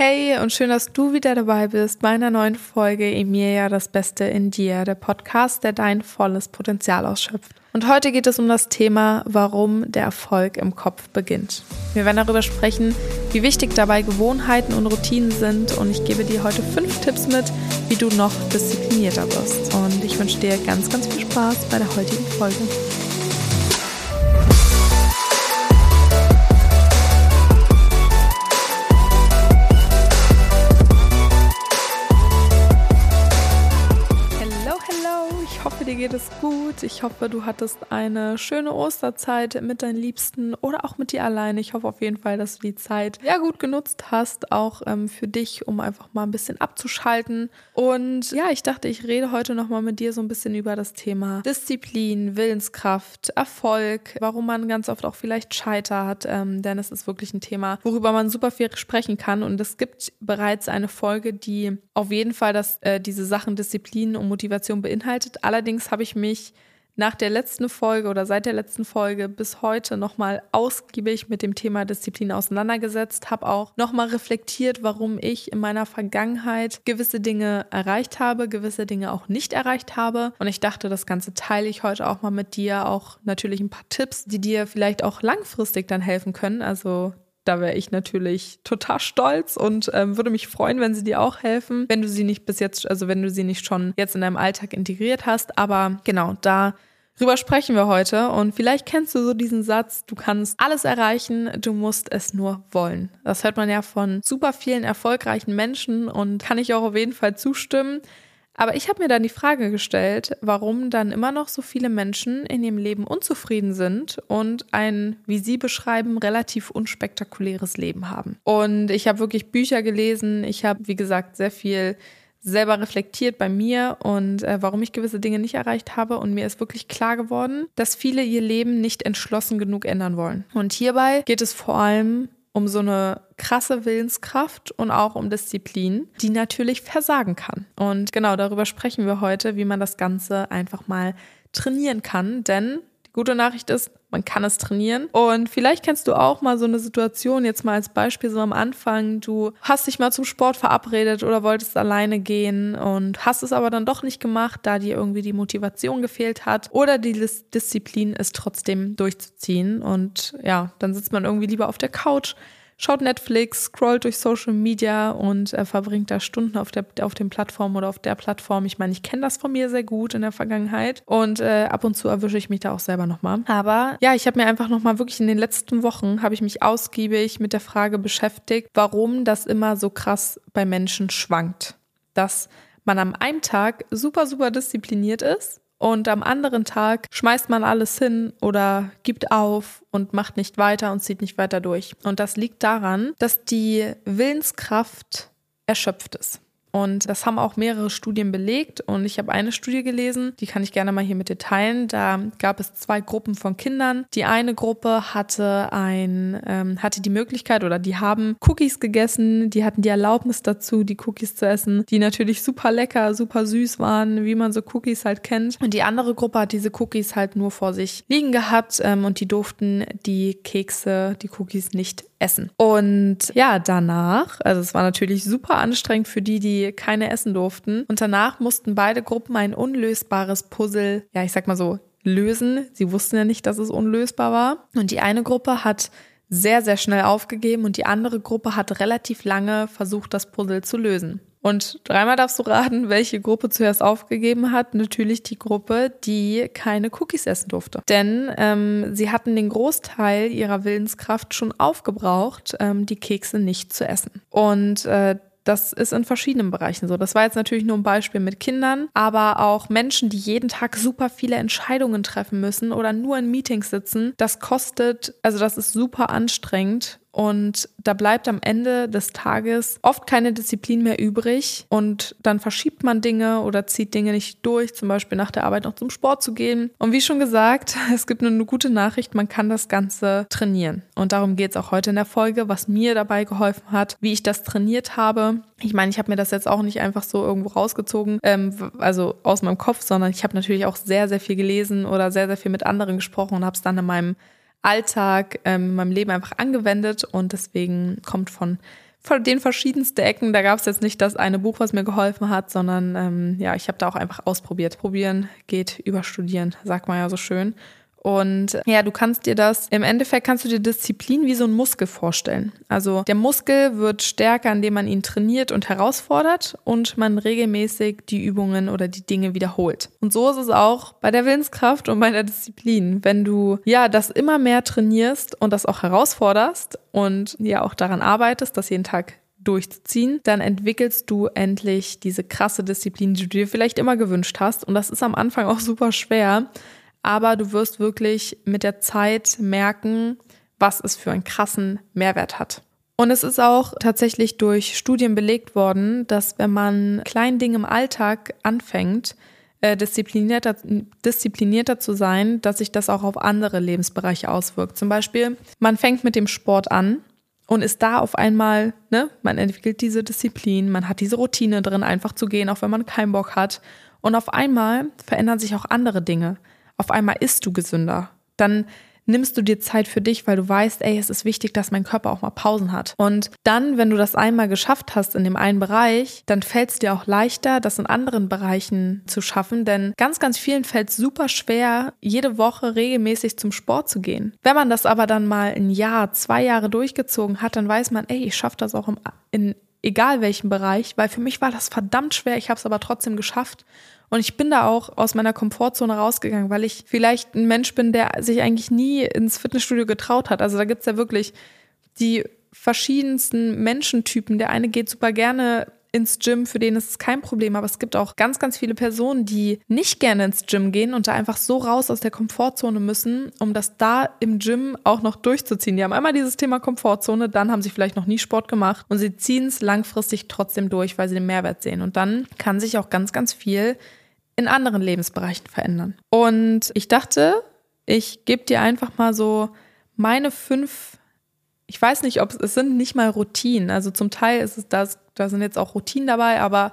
Hey und schön, dass du wieder dabei bist bei einer neuen Folge Emilia, das Beste in dir, der Podcast, der dein volles Potenzial ausschöpft. Und heute geht es um das Thema, warum der Erfolg im Kopf beginnt. Wir werden darüber sprechen, wie wichtig dabei Gewohnheiten und Routinen sind und ich gebe dir heute fünf Tipps mit, wie du noch disziplinierter wirst. Und ich wünsche dir ganz, ganz viel Spaß bei der heutigen Folge. Geht es gut. Ich hoffe, du hattest eine schöne Osterzeit mit deinen Liebsten oder auch mit dir alleine. Ich hoffe auf jeden Fall, dass du die Zeit ja gut genutzt hast, auch ähm, für dich, um einfach mal ein bisschen abzuschalten. Und ja, ich dachte, ich rede heute nochmal mit dir so ein bisschen über das Thema Disziplin, Willenskraft, Erfolg, warum man ganz oft auch vielleicht scheitert. Ähm, denn es ist wirklich ein Thema, worüber man super viel sprechen kann. Und es gibt bereits eine Folge, die auf jeden Fall das, äh, diese Sachen Disziplin und Motivation beinhaltet. Allerdings habe ich mich nach der letzten Folge oder seit der letzten Folge bis heute nochmal ausgiebig mit dem Thema Disziplin auseinandergesetzt, habe auch nochmal reflektiert, warum ich in meiner Vergangenheit gewisse Dinge erreicht habe, gewisse Dinge auch nicht erreicht habe. Und ich dachte, das Ganze teile ich heute auch mal mit dir, auch natürlich ein paar Tipps, die dir vielleicht auch langfristig dann helfen können. Also da wäre ich natürlich total stolz und ähm, würde mich freuen, wenn sie dir auch helfen, wenn du sie nicht bis jetzt, also wenn du sie nicht schon jetzt in deinem Alltag integriert hast. Aber genau, da Darüber sprechen wir heute und vielleicht kennst du so diesen Satz, du kannst alles erreichen, du musst es nur wollen. Das hört man ja von super vielen erfolgreichen Menschen und kann ich auch auf jeden Fall zustimmen. Aber ich habe mir dann die Frage gestellt, warum dann immer noch so viele Menschen in ihrem Leben unzufrieden sind und ein, wie sie beschreiben, relativ unspektakuläres Leben haben. Und ich habe wirklich Bücher gelesen, ich habe, wie gesagt, sehr viel selber reflektiert bei mir und äh, warum ich gewisse Dinge nicht erreicht habe. Und mir ist wirklich klar geworden, dass viele ihr Leben nicht entschlossen genug ändern wollen. Und hierbei geht es vor allem um so eine krasse Willenskraft und auch um Disziplin, die natürlich versagen kann. Und genau darüber sprechen wir heute, wie man das Ganze einfach mal trainieren kann. Denn die gute Nachricht ist, man kann es trainieren. Und vielleicht kennst du auch mal so eine Situation, jetzt mal als Beispiel so am Anfang, du hast dich mal zum Sport verabredet oder wolltest alleine gehen und hast es aber dann doch nicht gemacht, da dir irgendwie die Motivation gefehlt hat oder die Disziplin ist trotzdem durchzuziehen. Und ja, dann sitzt man irgendwie lieber auf der Couch, schaut Netflix, scrollt durch Social Media und äh, verbringt da Stunden auf, der, auf den Plattformen oder auf der Plattform. Ich meine, ich kenne das von mir sehr gut in der Vergangenheit und äh, ab und zu erwische ich mich da auch selber nochmal. Aber ja, ich habe mir einfach nochmal wirklich in den letzten Wochen, habe ich mich ausgiebig mit der Frage beschäftigt, warum das immer so krass bei Menschen schwankt. Dass man am einen Tag super, super diszipliniert ist und am anderen Tag schmeißt man alles hin oder gibt auf und macht nicht weiter und zieht nicht weiter durch. Und das liegt daran, dass die Willenskraft erschöpft ist. Und das haben auch mehrere Studien belegt. Und ich habe eine Studie gelesen, die kann ich gerne mal hier mit dir teilen. Da gab es zwei Gruppen von Kindern. Die eine Gruppe hatte ein, ähm, hatte die Möglichkeit oder die haben Cookies gegessen. Die hatten die Erlaubnis dazu, die Cookies zu essen, die natürlich super lecker, super süß waren, wie man so Cookies halt kennt. Und die andere Gruppe hat diese Cookies halt nur vor sich liegen gehabt ähm, und die durften die Kekse, die Cookies nicht essen. Und ja, danach, also es war natürlich super anstrengend für die, die keine essen durften. Und danach mussten beide Gruppen ein unlösbares Puzzle, ja, ich sag mal so, lösen. Sie wussten ja nicht, dass es unlösbar war. Und die eine Gruppe hat sehr, sehr schnell aufgegeben und die andere Gruppe hat relativ lange versucht, das Puzzle zu lösen. Und dreimal darfst du raten, welche Gruppe zuerst aufgegeben hat. Natürlich die Gruppe, die keine Cookies essen durfte. Denn ähm, sie hatten den Großteil ihrer Willenskraft schon aufgebraucht, ähm, die Kekse nicht zu essen. Und äh, das ist in verschiedenen Bereichen so. Das war jetzt natürlich nur ein Beispiel mit Kindern, aber auch Menschen, die jeden Tag super viele Entscheidungen treffen müssen oder nur in Meetings sitzen. Das kostet, also das ist super anstrengend und da bleibt am Ende des Tages oft keine Disziplin mehr übrig. Und dann verschiebt man Dinge oder zieht Dinge nicht durch, zum Beispiel nach der Arbeit noch zum Sport zu gehen. Und wie schon gesagt, es gibt nur eine gute Nachricht, man kann das Ganze trainieren. Und darum geht es auch heute in der Folge, was mir dabei geholfen hat, wie ich das trainiert habe. Ich meine, ich habe mir das jetzt auch nicht einfach so irgendwo rausgezogen, ähm, also aus meinem Kopf, sondern ich habe natürlich auch sehr, sehr viel gelesen oder sehr, sehr viel mit anderen gesprochen und habe es dann in meinem Alltag, ähm, in meinem Leben einfach angewendet und deswegen kommt von den verschiedensten Ecken. Da gab es jetzt nicht das eine Buch, was mir geholfen hat, sondern ähm, ja, ich habe da auch einfach ausprobiert. Probieren geht über Studieren, sagt man ja so schön. Und ja, du kannst dir das, im Endeffekt kannst du dir Disziplin wie so ein Muskel vorstellen. Also der Muskel wird stärker, indem man ihn trainiert und herausfordert und man regelmäßig die Übungen oder die Dinge wiederholt. Und so ist es auch bei der Willenskraft und bei der Disziplin. Wenn du ja das immer mehr trainierst und das auch herausforderst und ja auch daran arbeitest, das jeden Tag durchzuziehen, dann entwickelst du endlich diese krasse Disziplin, die du dir vielleicht immer gewünscht hast. Und das ist am Anfang auch super schwer aber du wirst wirklich mit der Zeit merken, was es für einen krassen Mehrwert hat. Und es ist auch tatsächlich durch Studien belegt worden, dass wenn man kleinen Dingen im Alltag anfängt, äh, disziplinierter, disziplinierter zu sein, dass sich das auch auf andere Lebensbereiche auswirkt. Zum Beispiel, man fängt mit dem Sport an und ist da auf einmal, ne, man entwickelt diese Disziplin, man hat diese Routine drin, einfach zu gehen, auch wenn man keinen Bock hat. Und auf einmal verändern sich auch andere Dinge auf einmal isst du gesünder. Dann nimmst du dir Zeit für dich, weil du weißt, ey, es ist wichtig, dass mein Körper auch mal Pausen hat. Und dann, wenn du das einmal geschafft hast in dem einen Bereich, dann fällt es dir auch leichter, das in anderen Bereichen zu schaffen, denn ganz, ganz vielen fällt es super schwer, jede Woche regelmäßig zum Sport zu gehen. Wenn man das aber dann mal ein Jahr, zwei Jahre durchgezogen hat, dann weiß man, ey, ich schaffe das auch im, in egal welchem Bereich, weil für mich war das verdammt schwer, ich habe es aber trotzdem geschafft. Und ich bin da auch aus meiner Komfortzone rausgegangen, weil ich vielleicht ein Mensch bin, der sich eigentlich nie ins Fitnessstudio getraut hat. Also da gibt's ja wirklich die verschiedensten Menschentypen. Der eine geht super gerne ins Gym, für den ist es kein Problem, aber es gibt auch ganz, ganz viele Personen, die nicht gerne ins Gym gehen und da einfach so raus aus der Komfortzone müssen, um das da im Gym auch noch durchzuziehen. Die haben einmal dieses Thema Komfortzone, dann haben sie vielleicht noch nie Sport gemacht und sie ziehen es langfristig trotzdem durch, weil sie den Mehrwert sehen. Und dann kann sich auch ganz, ganz viel in anderen Lebensbereichen verändern. Und ich dachte, ich gebe dir einfach mal so meine fünf, ich weiß nicht, ob es, es sind nicht mal Routinen. Also zum Teil ist es das, da sind jetzt auch Routinen dabei, aber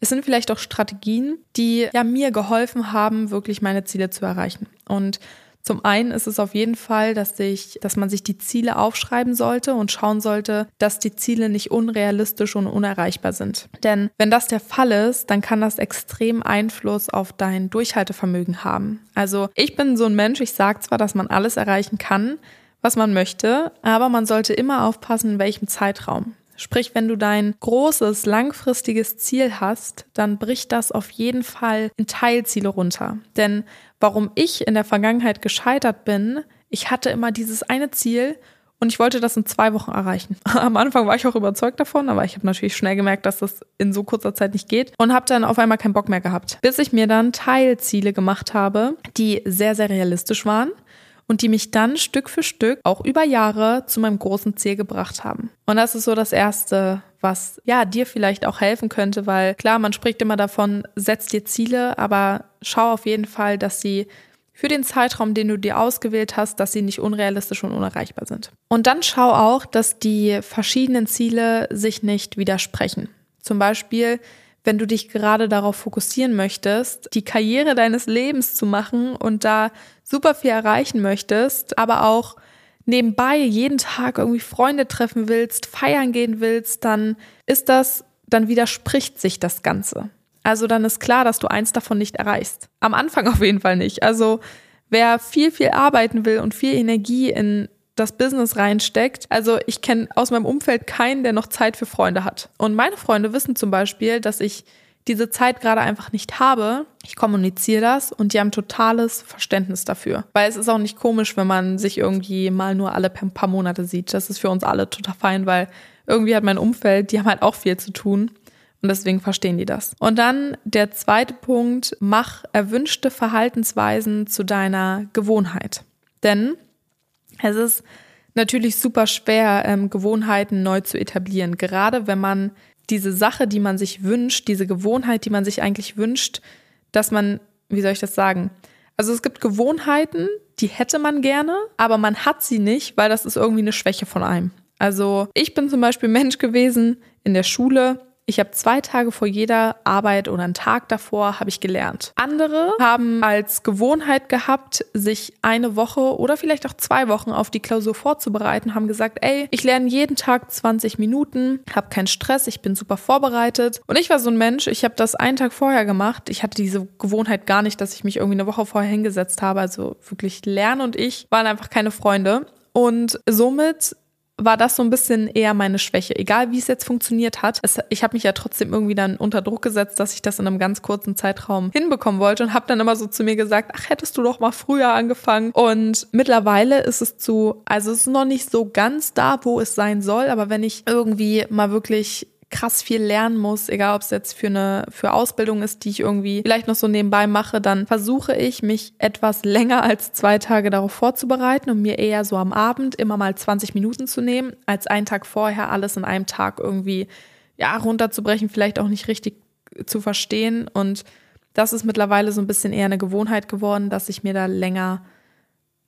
es sind vielleicht auch Strategien, die ja mir geholfen haben, wirklich meine Ziele zu erreichen. Und zum einen ist es auf jeden Fall, dass, sich, dass man sich die Ziele aufschreiben sollte und schauen sollte, dass die Ziele nicht unrealistisch und unerreichbar sind. Denn wenn das der Fall ist, dann kann das extrem Einfluss auf dein Durchhaltevermögen haben. Also ich bin so ein Mensch, ich sage zwar, dass man alles erreichen kann, was man möchte, aber man sollte immer aufpassen, in welchem Zeitraum. Sprich, wenn du dein großes, langfristiges Ziel hast, dann bricht das auf jeden Fall in Teilziele runter. Denn warum ich in der Vergangenheit gescheitert bin, ich hatte immer dieses eine Ziel und ich wollte das in zwei Wochen erreichen. Am Anfang war ich auch überzeugt davon, aber ich habe natürlich schnell gemerkt, dass das in so kurzer Zeit nicht geht und habe dann auf einmal keinen Bock mehr gehabt. Bis ich mir dann Teilziele gemacht habe, die sehr, sehr realistisch waren und die mich dann Stück für Stück auch über Jahre zu meinem großen Ziel gebracht haben. Und das ist so das Erste, was ja dir vielleicht auch helfen könnte, weil klar, man spricht immer davon, setz dir Ziele, aber schau auf jeden Fall, dass sie für den Zeitraum, den du dir ausgewählt hast, dass sie nicht unrealistisch und unerreichbar sind. Und dann schau auch, dass die verschiedenen Ziele sich nicht widersprechen. Zum Beispiel, wenn du dich gerade darauf fokussieren möchtest, die Karriere deines Lebens zu machen und da super viel erreichen möchtest, aber auch nebenbei jeden Tag irgendwie Freunde treffen willst, feiern gehen willst, dann ist das, dann widerspricht sich das Ganze. Also dann ist klar, dass du eins davon nicht erreichst. Am Anfang auf jeden Fall nicht. Also wer viel, viel arbeiten will und viel Energie in das Business reinsteckt. Also ich kenne aus meinem Umfeld keinen, der noch Zeit für Freunde hat. Und meine Freunde wissen zum Beispiel, dass ich diese Zeit gerade einfach nicht habe. Ich kommuniziere das und die haben totales Verständnis dafür. Weil es ist auch nicht komisch, wenn man sich irgendwie mal nur alle paar Monate sieht. Das ist für uns alle total fein, weil irgendwie hat mein Umfeld, die haben halt auch viel zu tun. Und deswegen verstehen die das. Und dann der zweite Punkt, mach erwünschte Verhaltensweisen zu deiner Gewohnheit. Denn es ist natürlich super schwer, ähm, Gewohnheiten neu zu etablieren, gerade wenn man diese Sache, die man sich wünscht, diese Gewohnheit, die man sich eigentlich wünscht, dass man, wie soll ich das sagen? Also es gibt Gewohnheiten, die hätte man gerne, aber man hat sie nicht, weil das ist irgendwie eine Schwäche von einem. Also ich bin zum Beispiel Mensch gewesen in der Schule. Ich habe zwei Tage vor jeder Arbeit oder einen Tag davor habe ich gelernt. Andere haben als Gewohnheit gehabt, sich eine Woche oder vielleicht auch zwei Wochen auf die Klausur vorzubereiten, haben gesagt, ey, ich lerne jeden Tag 20 Minuten, habe keinen Stress, ich bin super vorbereitet. Und ich war so ein Mensch, ich habe das einen Tag vorher gemacht. Ich hatte diese Gewohnheit gar nicht, dass ich mich irgendwie eine Woche vorher hingesetzt habe. Also wirklich Lernen und ich waren einfach keine Freunde. Und somit war das so ein bisschen eher meine Schwäche. Egal wie es jetzt funktioniert hat. Es, ich habe mich ja trotzdem irgendwie dann unter Druck gesetzt, dass ich das in einem ganz kurzen Zeitraum hinbekommen wollte und habe dann immer so zu mir gesagt, ach, hättest du doch mal früher angefangen. Und mittlerweile ist es zu, also es ist noch nicht so ganz da, wo es sein soll, aber wenn ich irgendwie mal wirklich krass viel lernen muss, egal ob es jetzt für eine für Ausbildung ist, die ich irgendwie vielleicht noch so nebenbei mache, dann versuche ich mich etwas länger als zwei Tage darauf vorzubereiten und mir eher so am Abend immer mal 20 Minuten zu nehmen, als einen Tag vorher alles in einem Tag irgendwie ja runterzubrechen, vielleicht auch nicht richtig zu verstehen und das ist mittlerweile so ein bisschen eher eine Gewohnheit geworden, dass ich mir da länger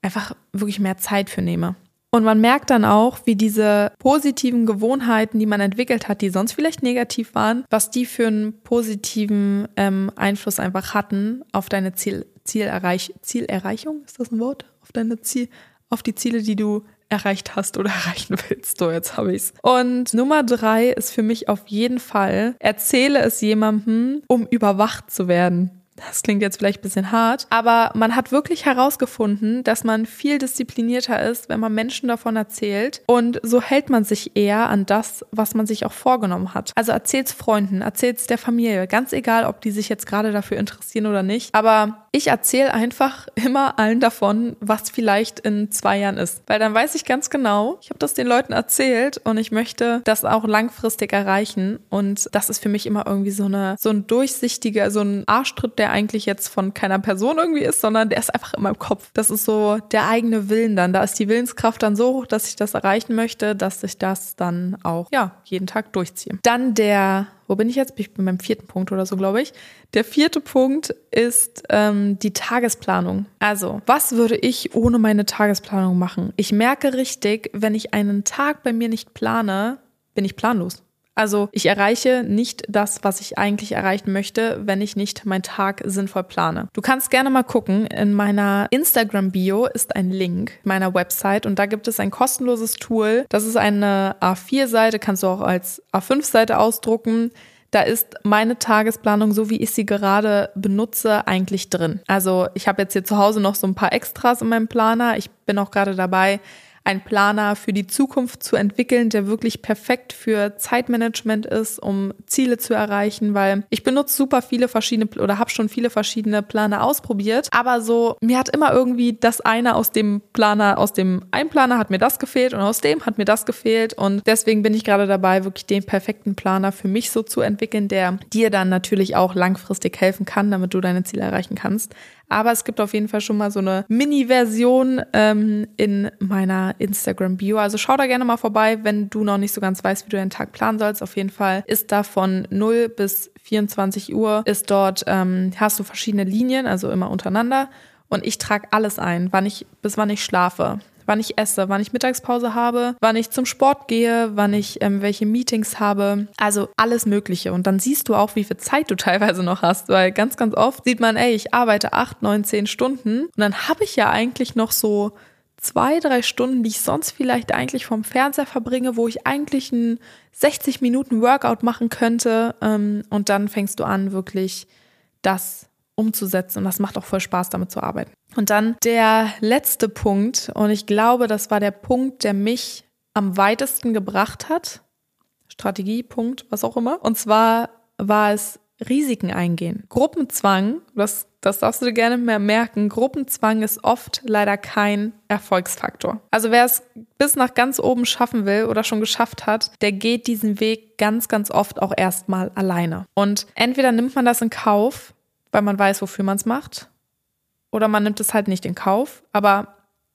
einfach wirklich mehr Zeit für nehme. Und man merkt dann auch, wie diese positiven Gewohnheiten, die man entwickelt hat, die sonst vielleicht negativ waren, was die für einen positiven ähm, Einfluss einfach hatten auf deine Ziel, Zielerreich, Zielerreichung, ist das ein Wort? Auf deine Ziel, auf die Ziele, die du erreicht hast oder erreichen willst. So, jetzt habe ich's. Und Nummer drei ist für mich auf jeden Fall, erzähle es jemandem, um überwacht zu werden. Das klingt jetzt vielleicht ein bisschen hart, aber man hat wirklich herausgefunden, dass man viel disziplinierter ist, wenn man Menschen davon erzählt. Und so hält man sich eher an das, was man sich auch vorgenommen hat. Also erzähl's Freunden, erzähl's der Familie, ganz egal, ob die sich jetzt gerade dafür interessieren oder nicht. Aber ich erzähle einfach immer allen davon, was vielleicht in zwei Jahren ist. Weil dann weiß ich ganz genau, ich habe das den Leuten erzählt und ich möchte das auch langfristig erreichen. Und das ist für mich immer irgendwie so eine, so ein durchsichtiger, so ein Arschtritt, der eigentlich jetzt von keiner Person irgendwie ist, sondern der ist einfach in meinem Kopf. Das ist so der eigene Willen dann. Da ist die Willenskraft dann so hoch, dass ich das erreichen möchte, dass ich das dann auch, ja, jeden Tag durchziehe. Dann der wo bin ich jetzt? Ich bin beim vierten Punkt oder so, glaube ich. Der vierte Punkt ist ähm, die Tagesplanung. Also, was würde ich ohne meine Tagesplanung machen? Ich merke richtig, wenn ich einen Tag bei mir nicht plane, bin ich planlos. Also ich erreiche nicht das, was ich eigentlich erreichen möchte, wenn ich nicht meinen Tag sinnvoll plane. Du kannst gerne mal gucken. In meiner Instagram-Bio ist ein Link meiner Website und da gibt es ein kostenloses Tool. Das ist eine A4-Seite, kannst du auch als A5-Seite ausdrucken. Da ist meine Tagesplanung, so wie ich sie gerade benutze, eigentlich drin. Also ich habe jetzt hier zu Hause noch so ein paar Extras in meinem Planer. Ich bin auch gerade dabei, einen Planer für die Zukunft zu entwickeln, der wirklich perfekt für Zeitmanagement ist, um Ziele zu erreichen, weil ich benutze super viele verschiedene oder habe schon viele verschiedene Planer ausprobiert, aber so mir hat immer irgendwie das eine aus dem Planer, aus dem einen Planer hat mir das gefehlt und aus dem hat mir das gefehlt und deswegen bin ich gerade dabei, wirklich den perfekten Planer für mich so zu entwickeln, der dir dann natürlich auch langfristig helfen kann, damit du deine Ziele erreichen kannst. Aber es gibt auf jeden Fall schon mal so eine Mini-Version ähm, in meiner Instagram-Bio. Also schau da gerne mal vorbei, wenn du noch nicht so ganz weißt, wie du deinen Tag planen sollst. Auf jeden Fall ist da von 0 bis 24 Uhr ist dort, ähm, hast du verschiedene Linien, also immer untereinander. Und ich trage alles ein, wann ich, bis wann ich schlafe, wann ich esse, wann ich Mittagspause habe, wann ich zum Sport gehe, wann ich ähm, welche Meetings habe. Also alles Mögliche. Und dann siehst du auch, wie viel Zeit du teilweise noch hast, weil ganz, ganz oft sieht man, ey, ich arbeite acht, neun, zehn Stunden und dann habe ich ja eigentlich noch so zwei, drei Stunden, die ich sonst vielleicht eigentlich vom Fernseher verbringe, wo ich eigentlich ein 60 Minuten Workout machen könnte. Ähm, und dann fängst du an, wirklich das umzusetzen. Und das macht auch voll Spaß, damit zu arbeiten. Und dann der letzte Punkt, und ich glaube, das war der Punkt, der mich am weitesten gebracht hat. Strategiepunkt, was auch immer. Und zwar war es Risiken eingehen. Gruppenzwang, das, das darfst du dir gerne mehr merken, Gruppenzwang ist oft leider kein Erfolgsfaktor. Also wer es bis nach ganz oben schaffen will oder schon geschafft hat, der geht diesen Weg ganz, ganz oft auch erstmal alleine. Und entweder nimmt man das in Kauf, weil man weiß, wofür man es macht. Oder man nimmt es halt nicht in Kauf, aber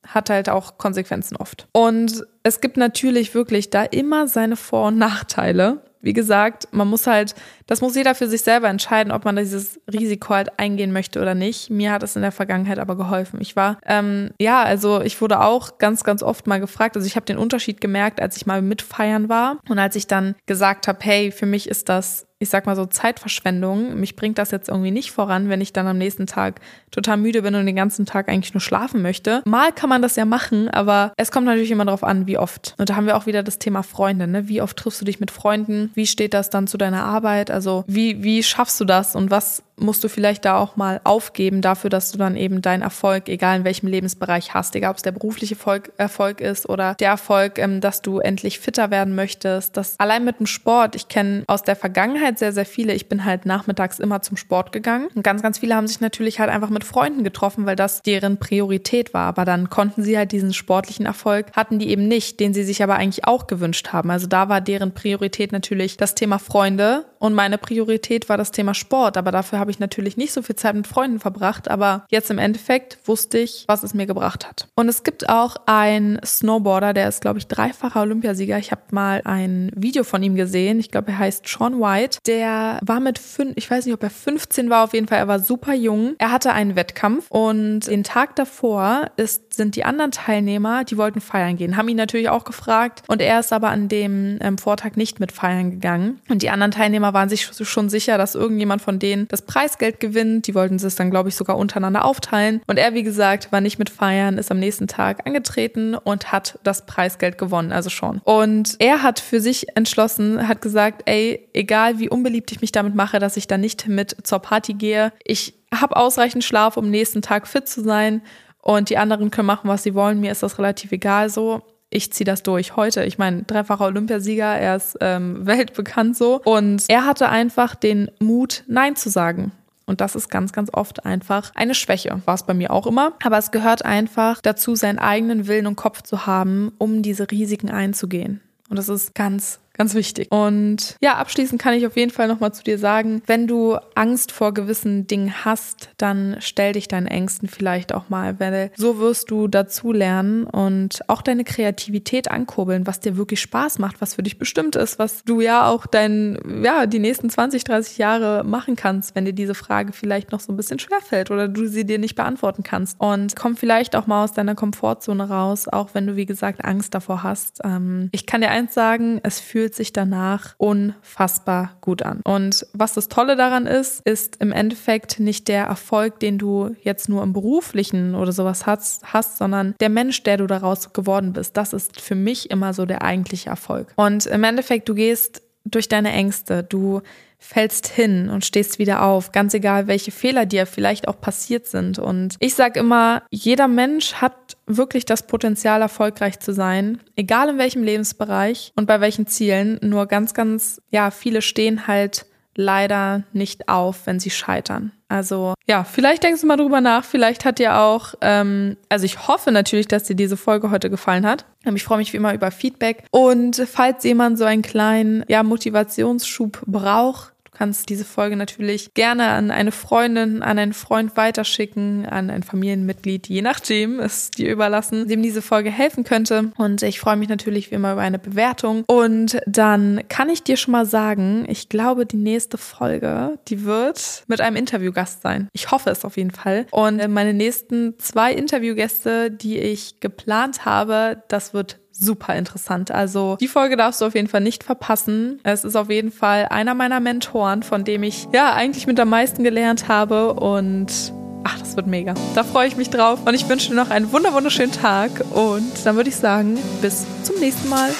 hat halt auch Konsequenzen oft. Und es gibt natürlich wirklich da immer seine Vor- und Nachteile. wie gesagt, man muss halt, das muss jeder für sich selber entscheiden, ob man dieses Risiko halt eingehen möchte oder nicht. Mir hat es in der Vergangenheit aber geholfen. Ich war, ähm, ja, also ich wurde auch ganz, ganz oft mal gefragt. Also ich habe den Unterschied gemerkt, als ich mal mitfeiern war und als ich dann gesagt habe, hey, für mich ist das ich sag mal so Zeitverschwendung. Mich bringt das jetzt irgendwie nicht voran, wenn ich dann am nächsten Tag total müde bin und den ganzen Tag eigentlich nur schlafen möchte. Mal kann man das ja machen, aber es kommt natürlich immer darauf an, wie oft. Und da haben wir auch wieder das Thema Freunde. Ne? Wie oft triffst du dich mit Freunden? Wie steht das dann zu deiner Arbeit? Also wie, wie schaffst du das und was musst du vielleicht da auch mal aufgeben dafür, dass du dann eben deinen Erfolg, egal in welchem Lebensbereich hast, egal ob es der berufliche Erfolg, Erfolg ist oder der Erfolg, ähm, dass du endlich fitter werden möchtest. Das allein mit dem Sport, ich kenne aus der Vergangenheit sehr, sehr viele. Ich bin halt nachmittags immer zum Sport gegangen. Und ganz, ganz viele haben sich natürlich halt einfach mit Freunden getroffen, weil das deren Priorität war. Aber dann konnten sie halt diesen sportlichen Erfolg, hatten die eben nicht, den sie sich aber eigentlich auch gewünscht haben. Also da war deren Priorität natürlich das Thema Freunde und meine Priorität war das Thema Sport. Aber dafür habe ich natürlich nicht so viel Zeit mit Freunden verbracht, aber jetzt im Endeffekt wusste ich, was es mir gebracht hat. Und es gibt auch einen Snowboarder, der ist, glaube ich, dreifacher Olympiasieger. Ich habe mal ein Video von ihm gesehen. Ich glaube, er heißt Sean White. Der war mit fünf, ich weiß nicht, ob er 15 war, auf jeden Fall, er war super jung. Er hatte einen Wettkampf und den Tag davor ist, sind die anderen Teilnehmer, die wollten feiern gehen, haben ihn natürlich auch gefragt und er ist aber an dem ähm, Vortag nicht mit feiern gegangen. Und die anderen Teilnehmer waren sich schon sicher, dass irgendjemand von denen das Preis Preisgeld gewinnt. Die wollten es dann, glaube ich, sogar untereinander aufteilen. Und er, wie gesagt, war nicht mit feiern, ist am nächsten Tag angetreten und hat das Preisgeld gewonnen, also schon. Und er hat für sich entschlossen, hat gesagt, ey, egal wie unbeliebt ich mich damit mache, dass ich da nicht mit zur Party gehe, ich habe ausreichend Schlaf, um nächsten Tag fit zu sein. Und die anderen können machen, was sie wollen. Mir ist das relativ egal so ich ziehe das durch heute. Ich meine, dreifacher Olympiasieger, er ist ähm, weltbekannt so. Und er hatte einfach den Mut, Nein zu sagen. Und das ist ganz, ganz oft einfach eine Schwäche. War es bei mir auch immer. Aber es gehört einfach dazu, seinen eigenen Willen und Kopf zu haben, um diese Risiken einzugehen. Und das ist ganz, Ganz wichtig. Und ja, abschließend kann ich auf jeden Fall nochmal zu dir sagen, wenn du Angst vor gewissen Dingen hast, dann stell dich deinen Ängsten vielleicht auch mal, weil so wirst du dazu lernen und auch deine Kreativität ankurbeln, was dir wirklich Spaß macht, was für dich bestimmt ist, was du ja auch dein, ja, die nächsten 20, 30 Jahre machen kannst, wenn dir diese Frage vielleicht noch so ein bisschen schwerfällt oder du sie dir nicht beantworten kannst. Und komm vielleicht auch mal aus deiner Komfortzone raus, auch wenn du, wie gesagt, Angst davor hast. Ähm, ich kann dir eins sagen, es fühlt fühlt sich danach unfassbar gut an. Und was das Tolle daran ist, ist im Endeffekt nicht der Erfolg, den du jetzt nur im beruflichen oder sowas hast, hast sondern der Mensch, der du daraus geworden bist. Das ist für mich immer so der eigentliche Erfolg. Und im Endeffekt, du gehst durch deine Ängste, du fällst hin und stehst wieder auf, ganz egal, welche Fehler dir vielleicht auch passiert sind. Und ich sage immer, jeder Mensch hat wirklich das Potenzial, erfolgreich zu sein, egal in welchem Lebensbereich und bei welchen Zielen. Nur ganz, ganz, ja, viele stehen halt leider nicht auf, wenn sie scheitern. Also ja, vielleicht denkst du mal drüber nach. Vielleicht hat dir auch, ähm, also ich hoffe natürlich, dass dir diese Folge heute gefallen hat. Ähm, ich freue mich wie immer über Feedback. Und falls jemand so einen kleinen ja, Motivationsschub braucht, kannst diese Folge natürlich gerne an eine Freundin, an einen Freund weiterschicken, an ein Familienmitglied, je nachdem, es dir überlassen, dem diese Folge helfen könnte. Und ich freue mich natürlich wie immer über eine Bewertung. Und dann kann ich dir schon mal sagen, ich glaube, die nächste Folge, die wird mit einem Interviewgast sein. Ich hoffe es auf jeden Fall. Und meine nächsten zwei Interviewgäste, die ich geplant habe, das wird super interessant. Also die Folge darfst du auf jeden Fall nicht verpassen. Es ist auf jeden Fall einer meiner Mentoren, von dem ich ja eigentlich mit am meisten gelernt habe und ach, das wird mega. Da freue ich mich drauf und ich wünsche dir noch einen wunderschönen Tag und dann würde ich sagen, bis zum nächsten Mal.